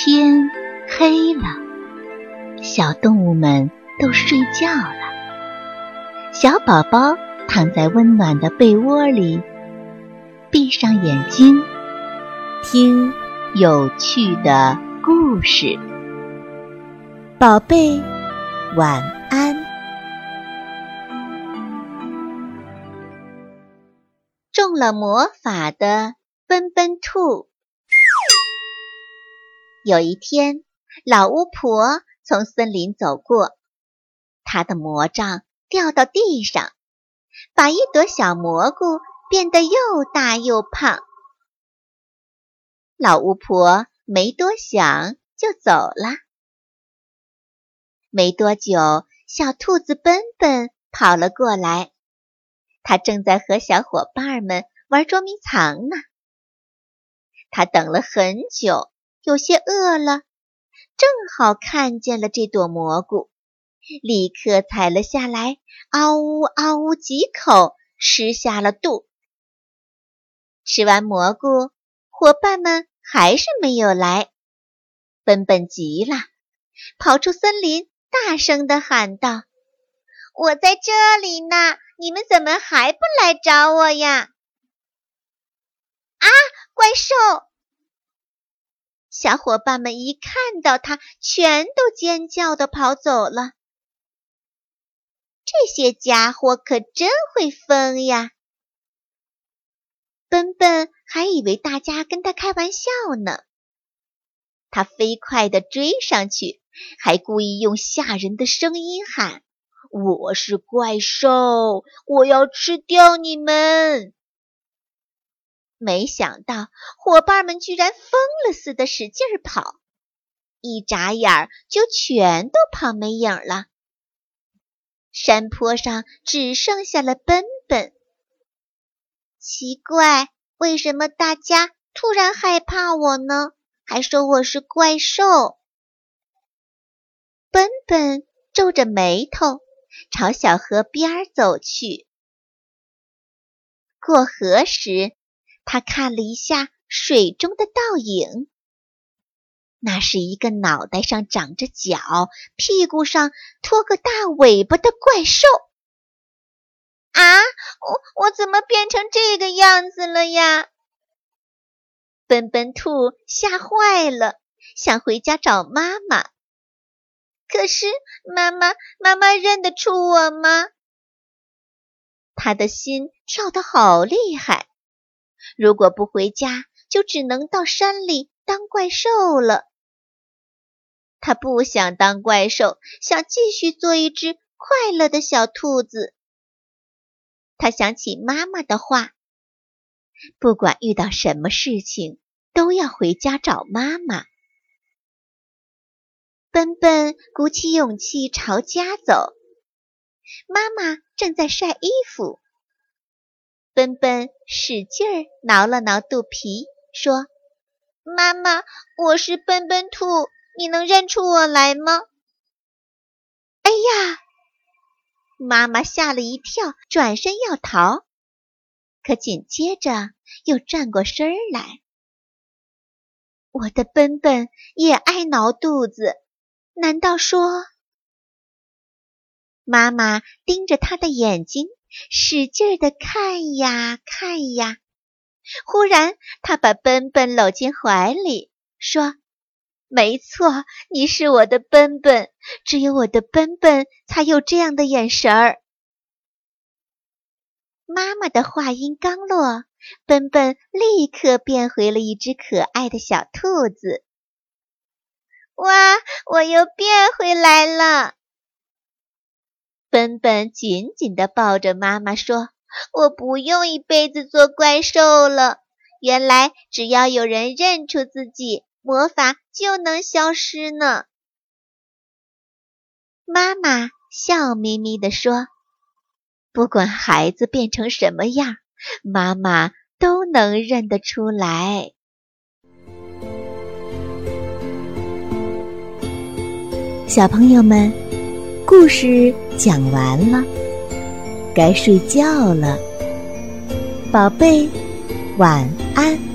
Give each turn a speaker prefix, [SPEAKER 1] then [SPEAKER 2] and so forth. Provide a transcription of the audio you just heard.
[SPEAKER 1] 天黑了，小动物们都睡觉了。小宝宝躺在温暖的被窝里，闭上眼睛，听有趣的故事。宝贝，晚安。中了魔法的奔奔兔。有一天，老巫婆从森林走过，她的魔杖掉到地上，把一朵小蘑菇变得又大又胖。老巫婆没多想就走了。没多久，小兔子奔奔跑了过来，它正在和小伙伴们玩捉迷藏呢。它等了很久。有些饿了，正好看见了这朵蘑菇，立刻采了下来，嗷呜嗷呜几口吃下了肚。吃完蘑菇，伙伴们还是没有来，笨笨急了，跑出森林，大声地喊道：“我在这里呢，你们怎么还不来找我呀？”啊，怪兽！小伙伴们一看到他，全都尖叫的跑走了。这些家伙可真会疯呀！笨笨还以为大家跟他开玩笑呢。他飞快地追上去，还故意用吓人的声音喊：“我是怪兽，我要吃掉你们！”没想到伙伴们居然疯了似的使劲跑，一眨眼就全都跑没影了。山坡上只剩下了奔奔。奇怪，为什么大家突然害怕我呢？还说我是怪兽？奔奔皱着眉头朝小河边走去。过河时。他看了一下水中的倒影，那是一个脑袋上长着角、屁股上拖个大尾巴的怪兽。啊，我我怎么变成这个样子了呀？笨笨兔吓坏了，想回家找妈妈。可是妈妈，妈妈认得出我吗？他的心跳得好厉害。如果不回家，就只能到山里当怪兽了。他不想当怪兽，想继续做一只快乐的小兔子。他想起妈妈的话：不管遇到什么事情，都要回家找妈妈。奔奔鼓起勇气朝家走，妈妈正在晒衣服。奔奔使劲儿挠了挠肚皮，说：“妈妈，我是奔奔兔，你能认出我来吗？”哎呀！妈妈吓了一跳，转身要逃，可紧接着又转过身来。我的奔奔也爱挠肚子，难道说？妈妈盯着他的眼睛。使劲的看呀看呀，忽然他把奔奔搂进怀里，说：“没错，你是我的奔奔，只有我的奔奔才有这样的眼神儿。”妈妈的话音刚落，奔奔立刻变回了一只可爱的小兔子。哇，我又变回来了！奔奔紧紧地抱着妈妈说：“我不用一辈子做怪兽了。原来只要有人认出自己，魔法就能消失呢。”妈妈笑眯眯地说：“不管孩子变成什么样，妈妈都能认得出来。”小朋友们。故事讲完了，该睡觉了，宝贝，晚安。